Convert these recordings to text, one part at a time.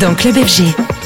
Dans Club FG.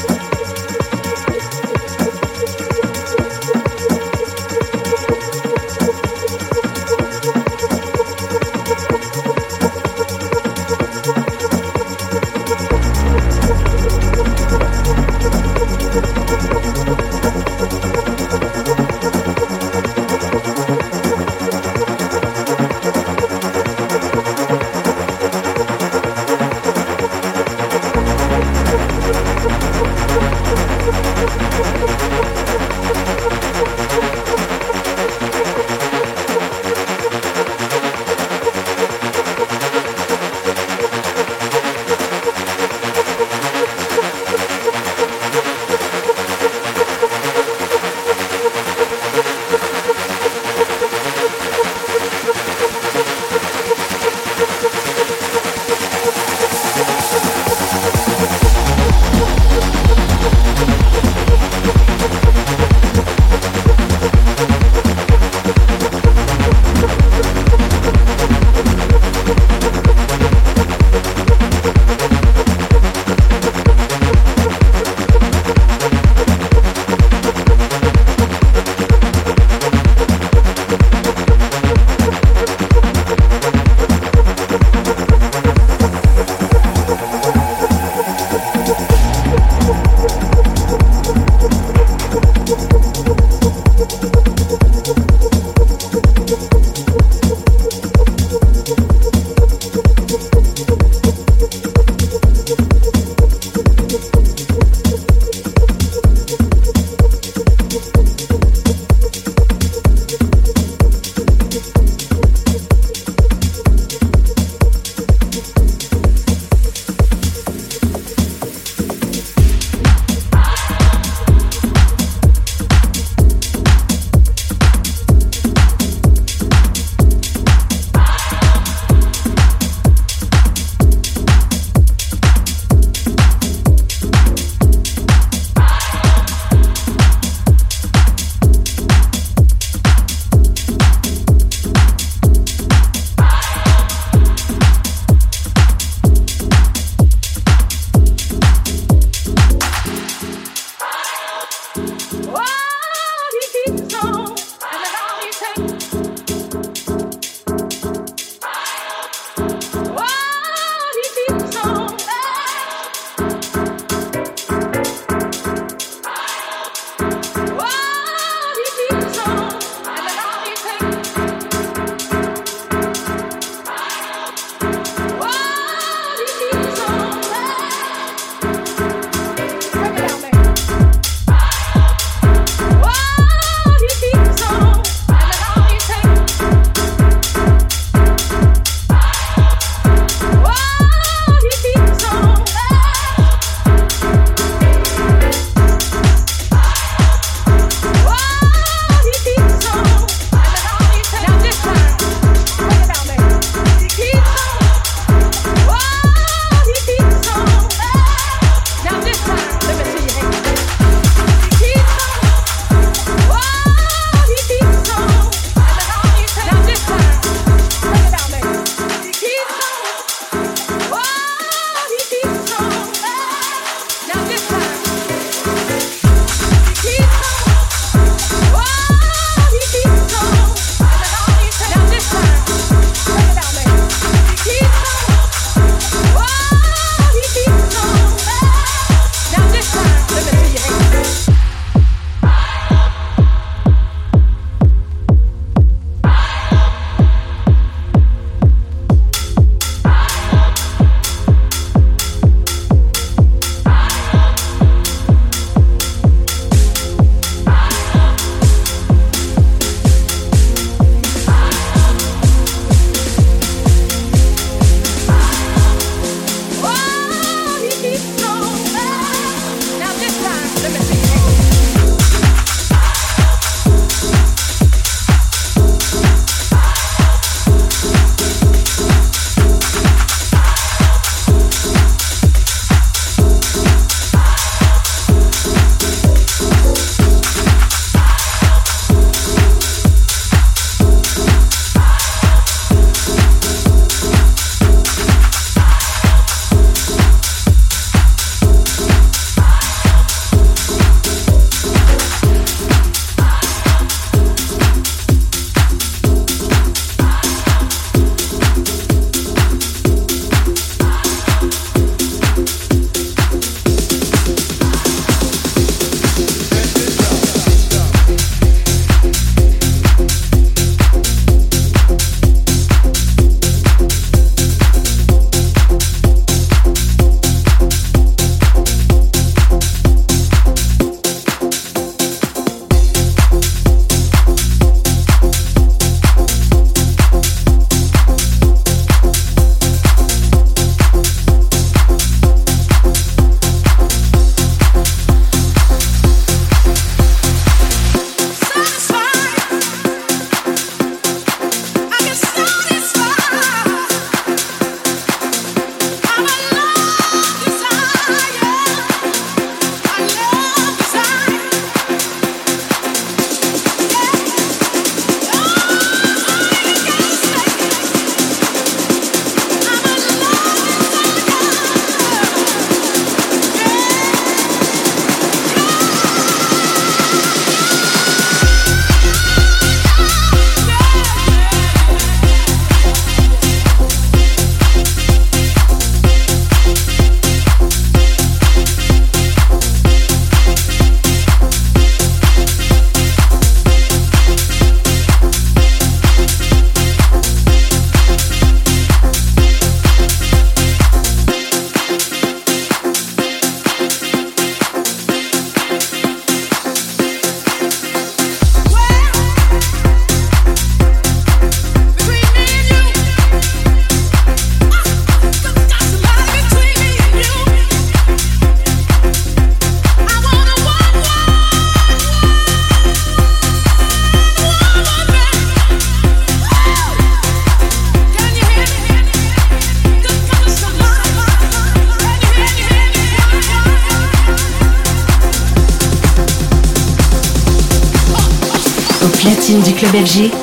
FG.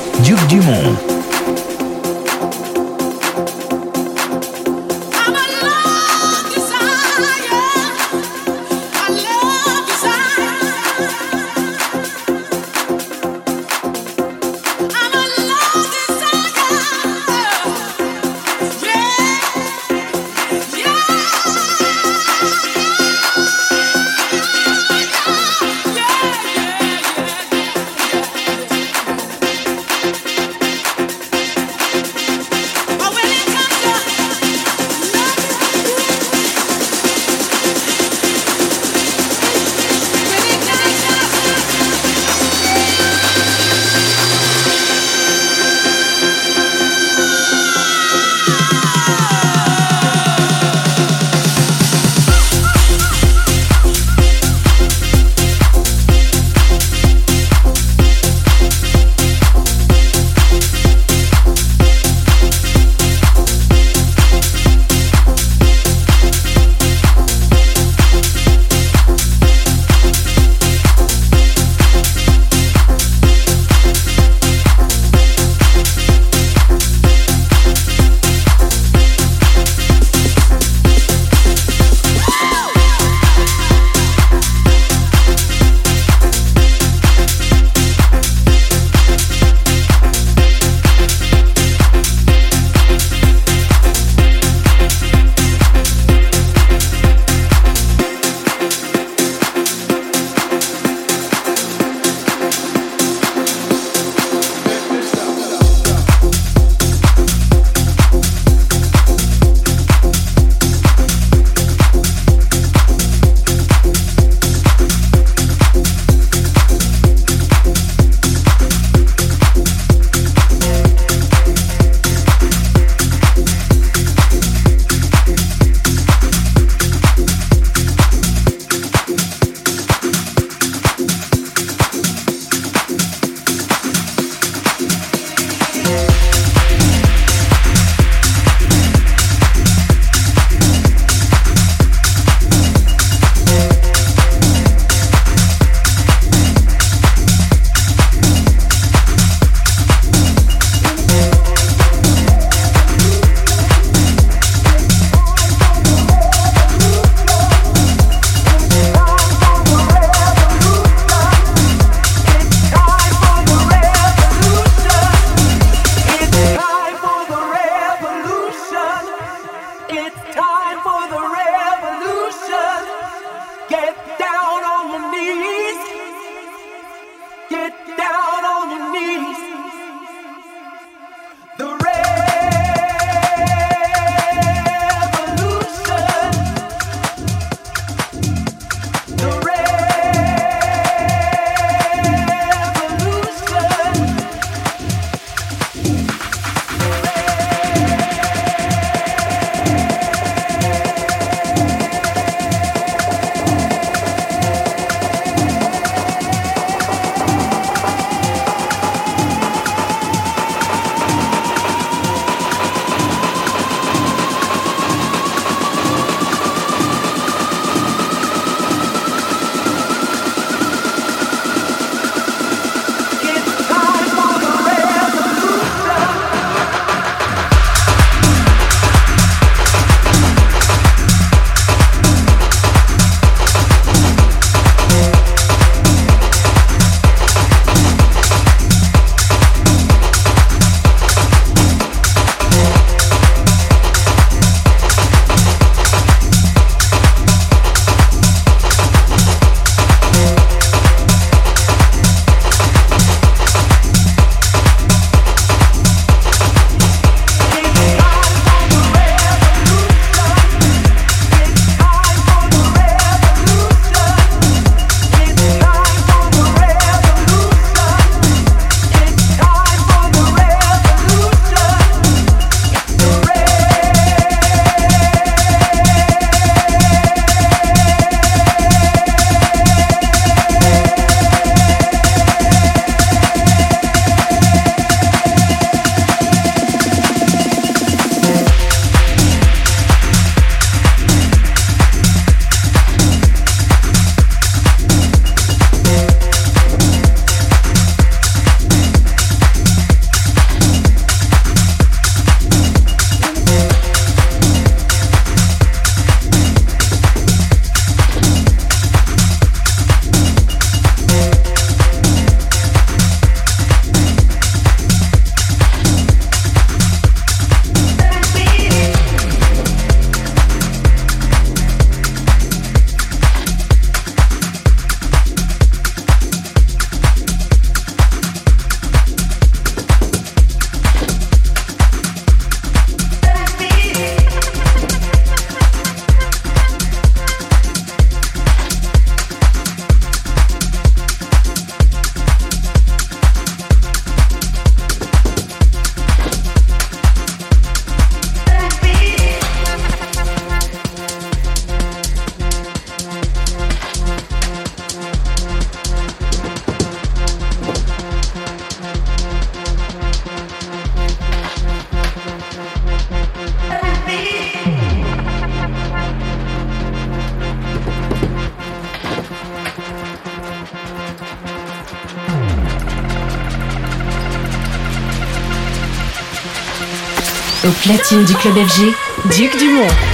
Platine du club FG, Duc Dumont.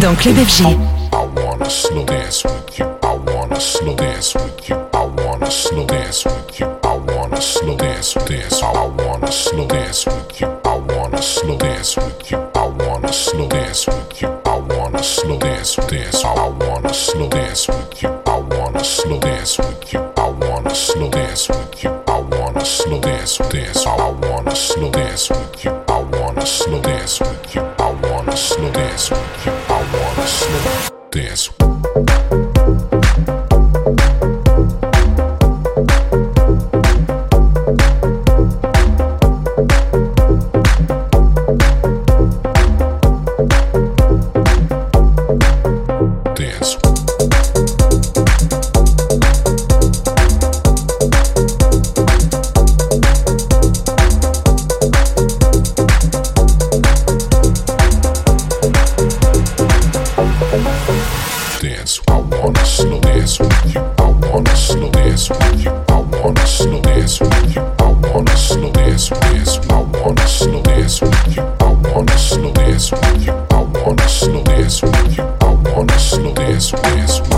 Donc Club FG. dance with you. I wanna slow dance, dance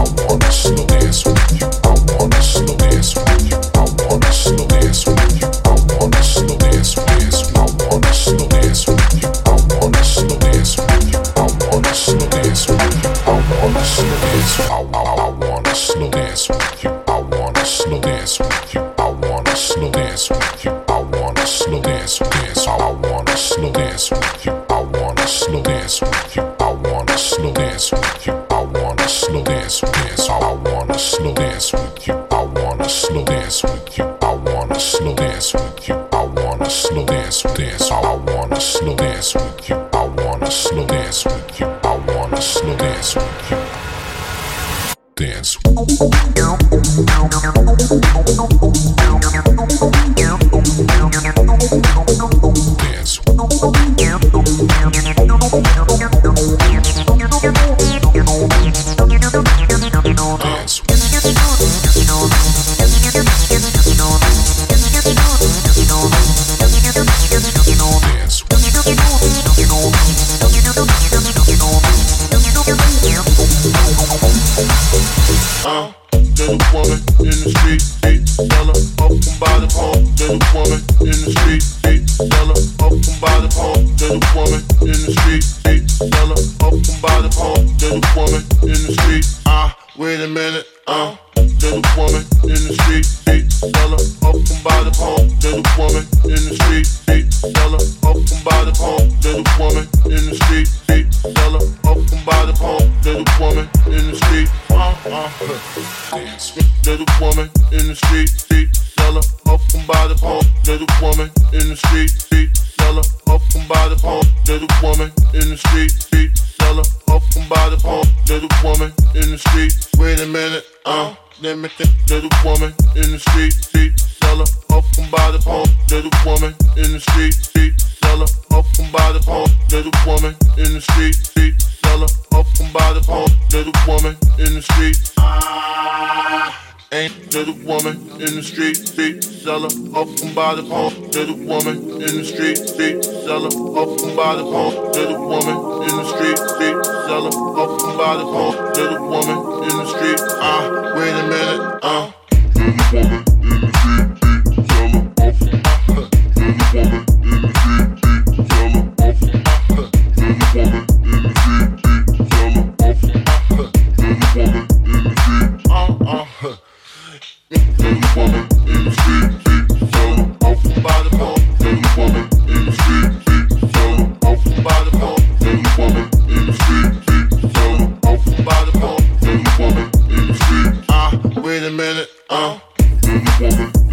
Little woman in the street, street seller, up and by the pump. Little woman in the street, street seller, up and by the pump. Little woman in the street. Wait a minute, uh, let me think. Little woman in the street, street seller, up and by the pump. Little woman in the street, street seller, up and by the pump. Little woman woman in the street. Ah. Ain't to the woman in the street, feet sell her off and by the pump. To the woman in the street, street seller up and by the pump. To the woman in the street, street seller up and by the pump. To the woman in the street, ah, uh, wait a minute, ah. Uh. To the woman in the street, feet sell her off and by the pump. To the woman in the street. minute, uh. Baby woman.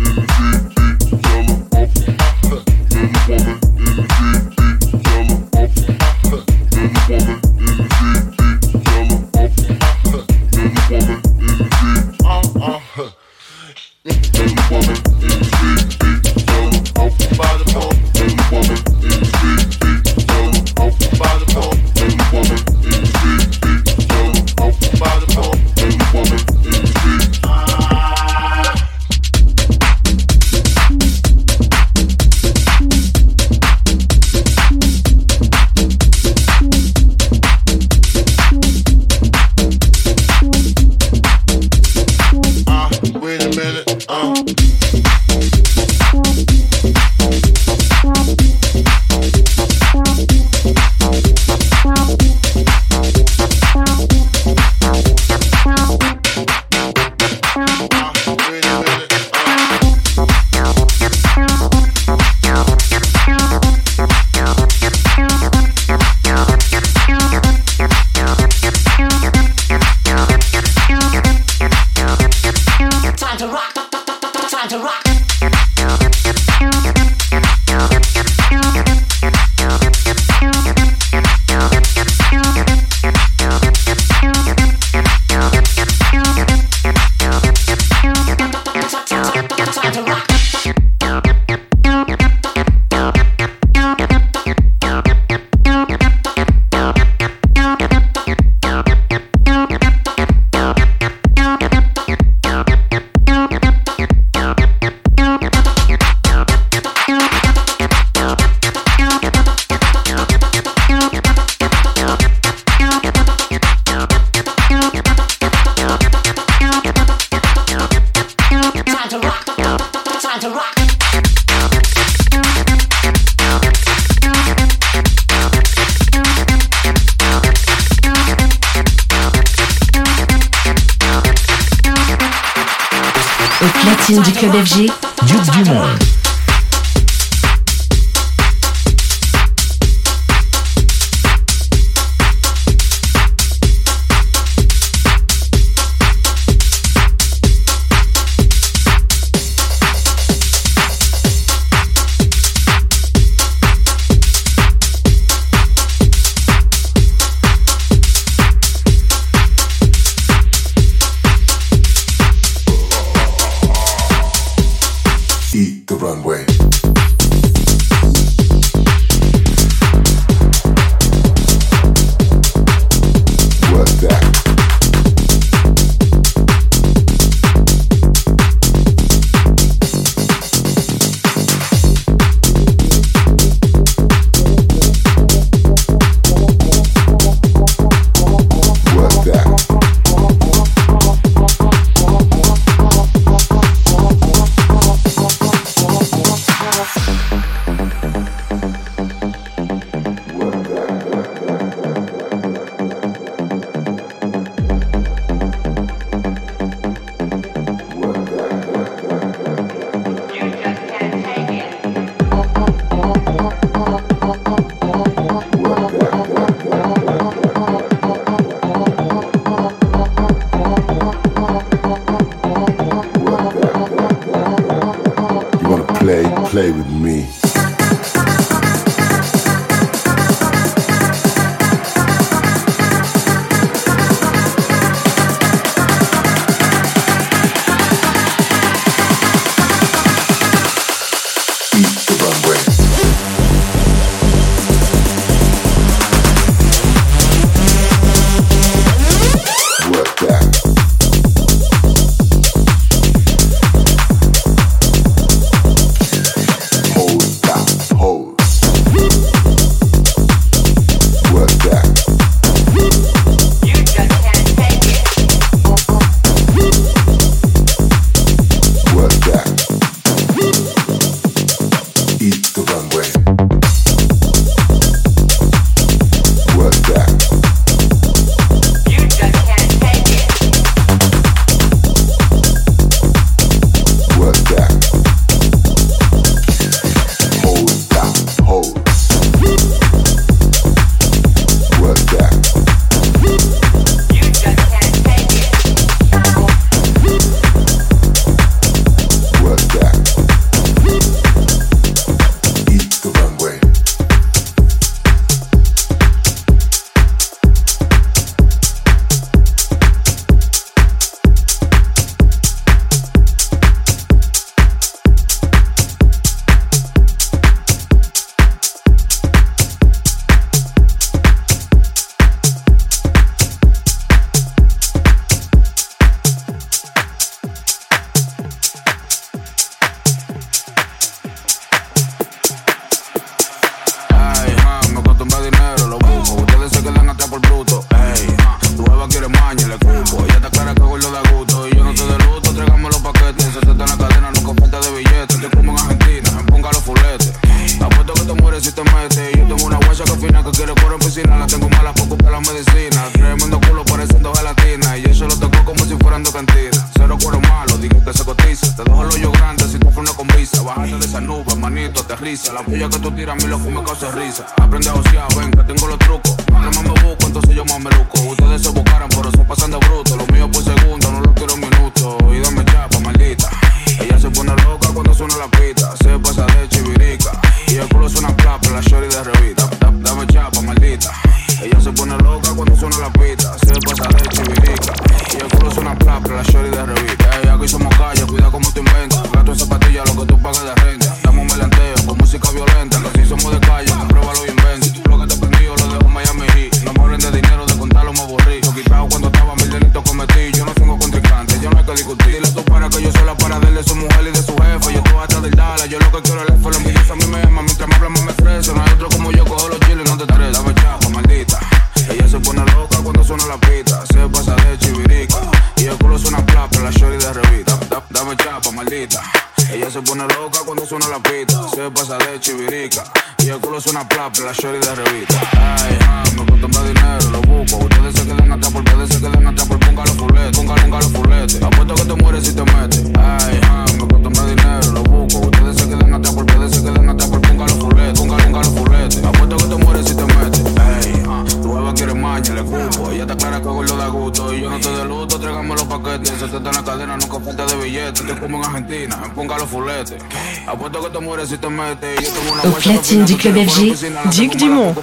Au platine du club FG, Duc Dumont.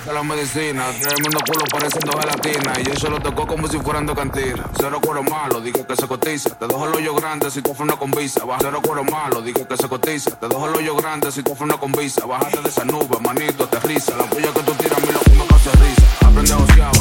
Cero cuero malo, dije que se cotiza. Te dejo el hoyo grande si te ofrece una convisa. Baja cero cuero malo, dije que se cotiza. Te dejo el hoyo grande si te ofrece una convisa. Bájate de esa nube, manito, aterriza. La puya que tú tiras, a mí lo risa. Aprende a osear.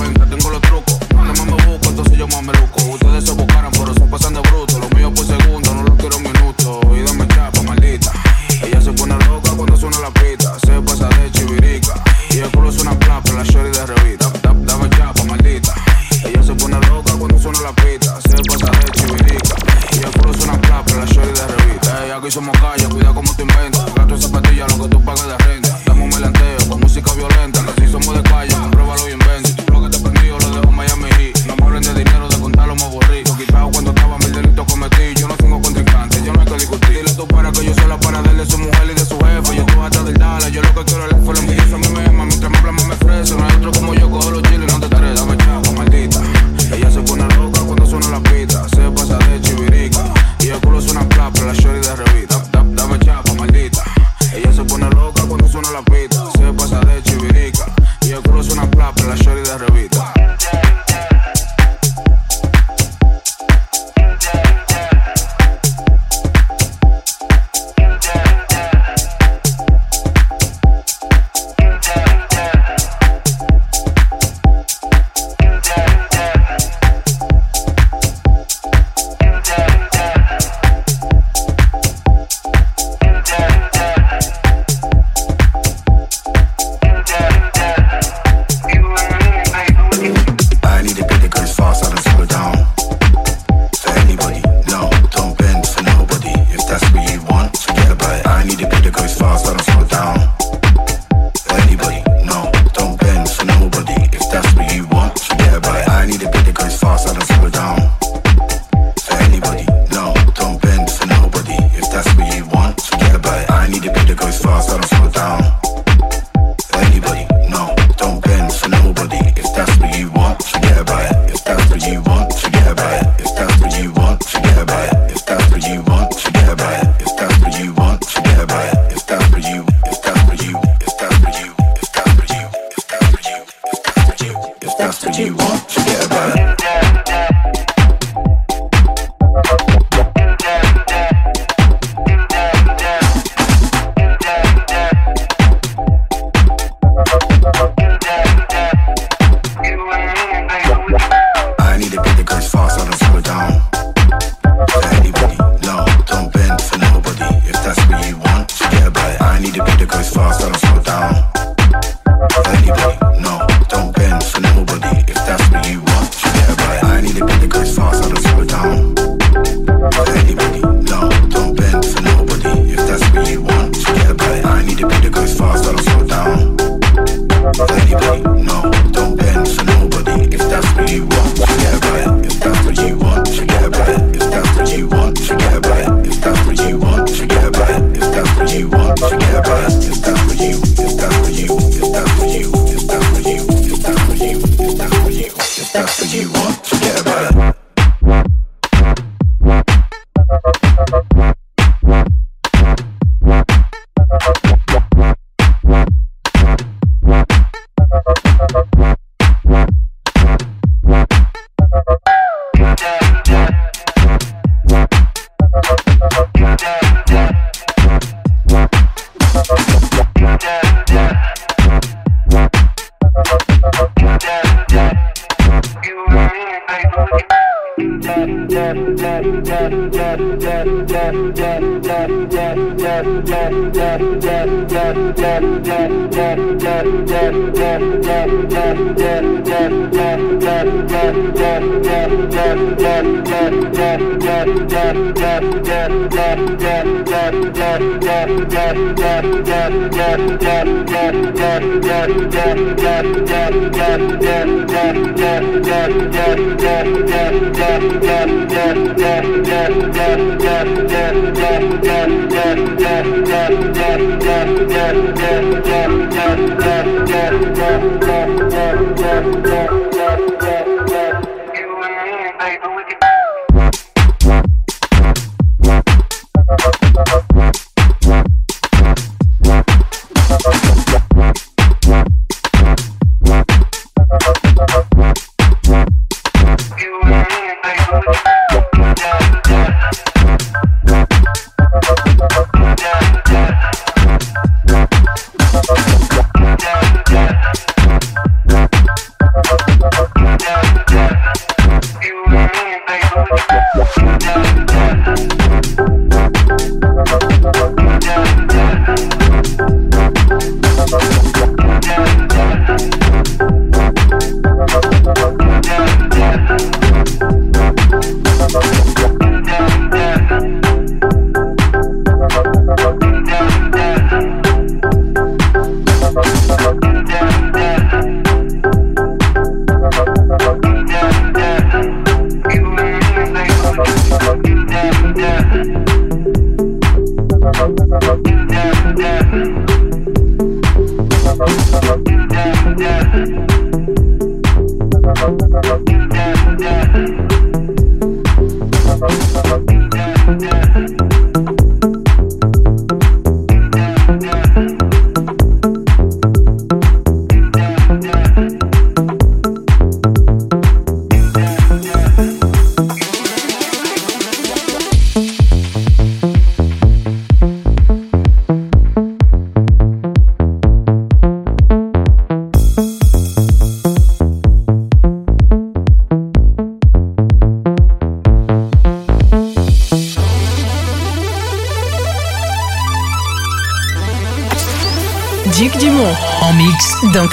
Yeah.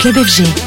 Club FG.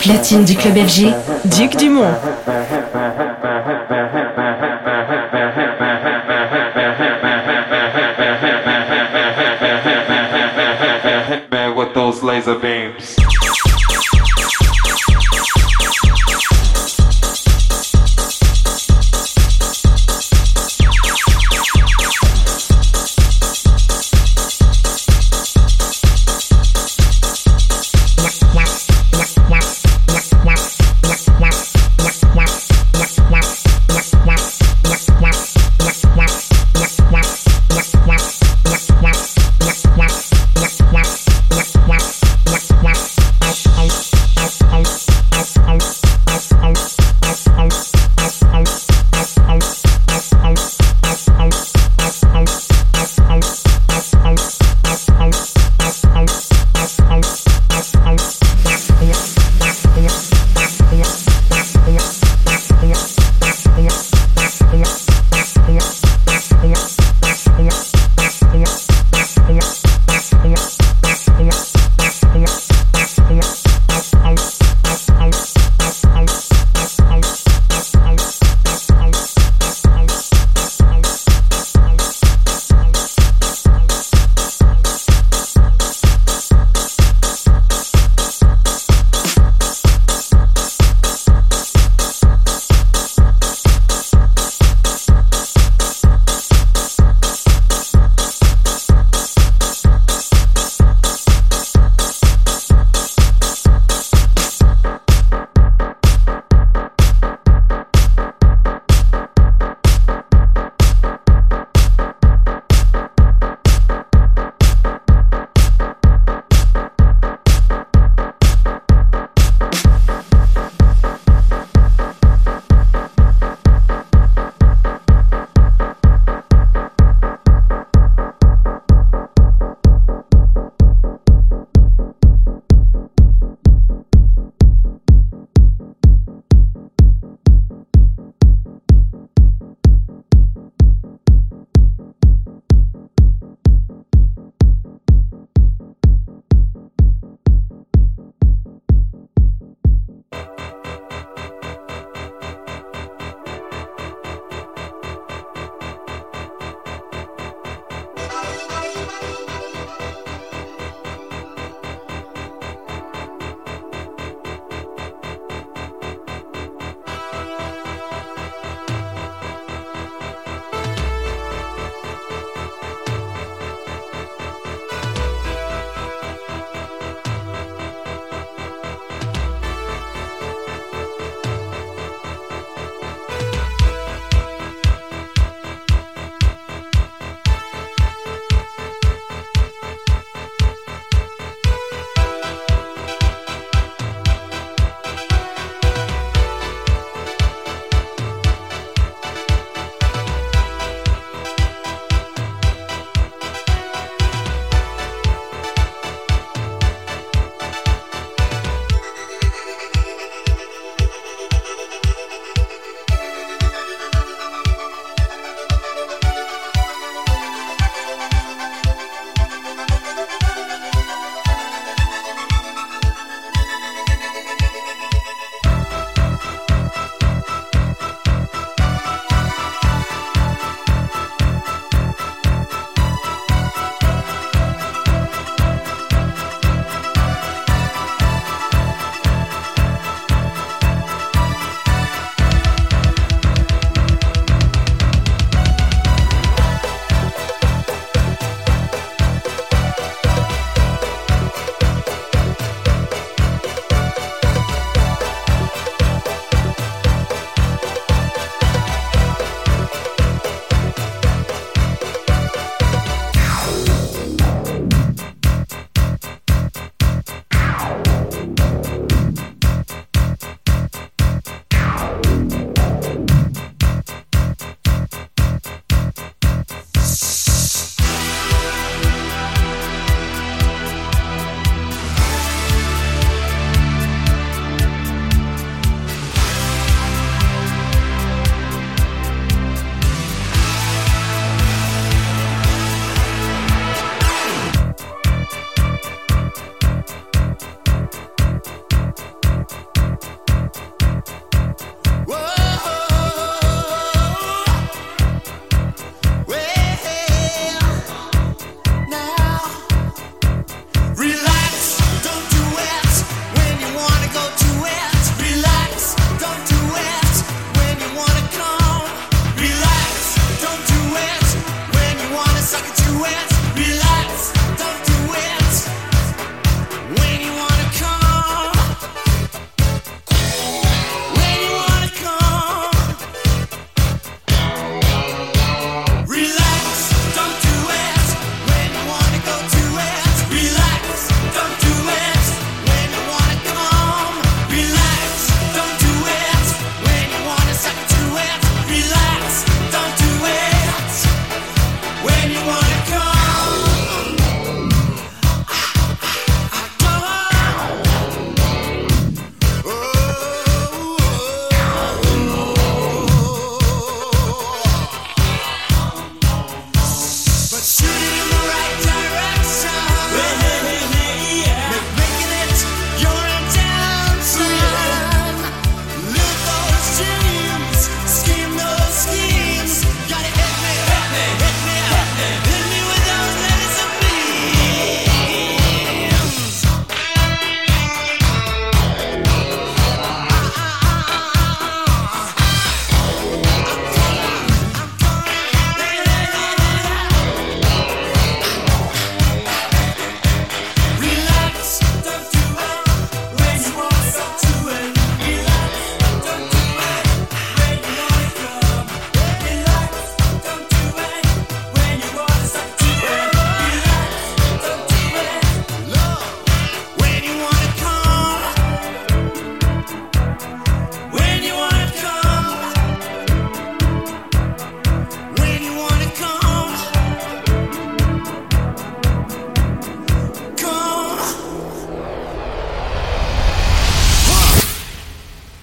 Platine du club FG, Duc Dumont.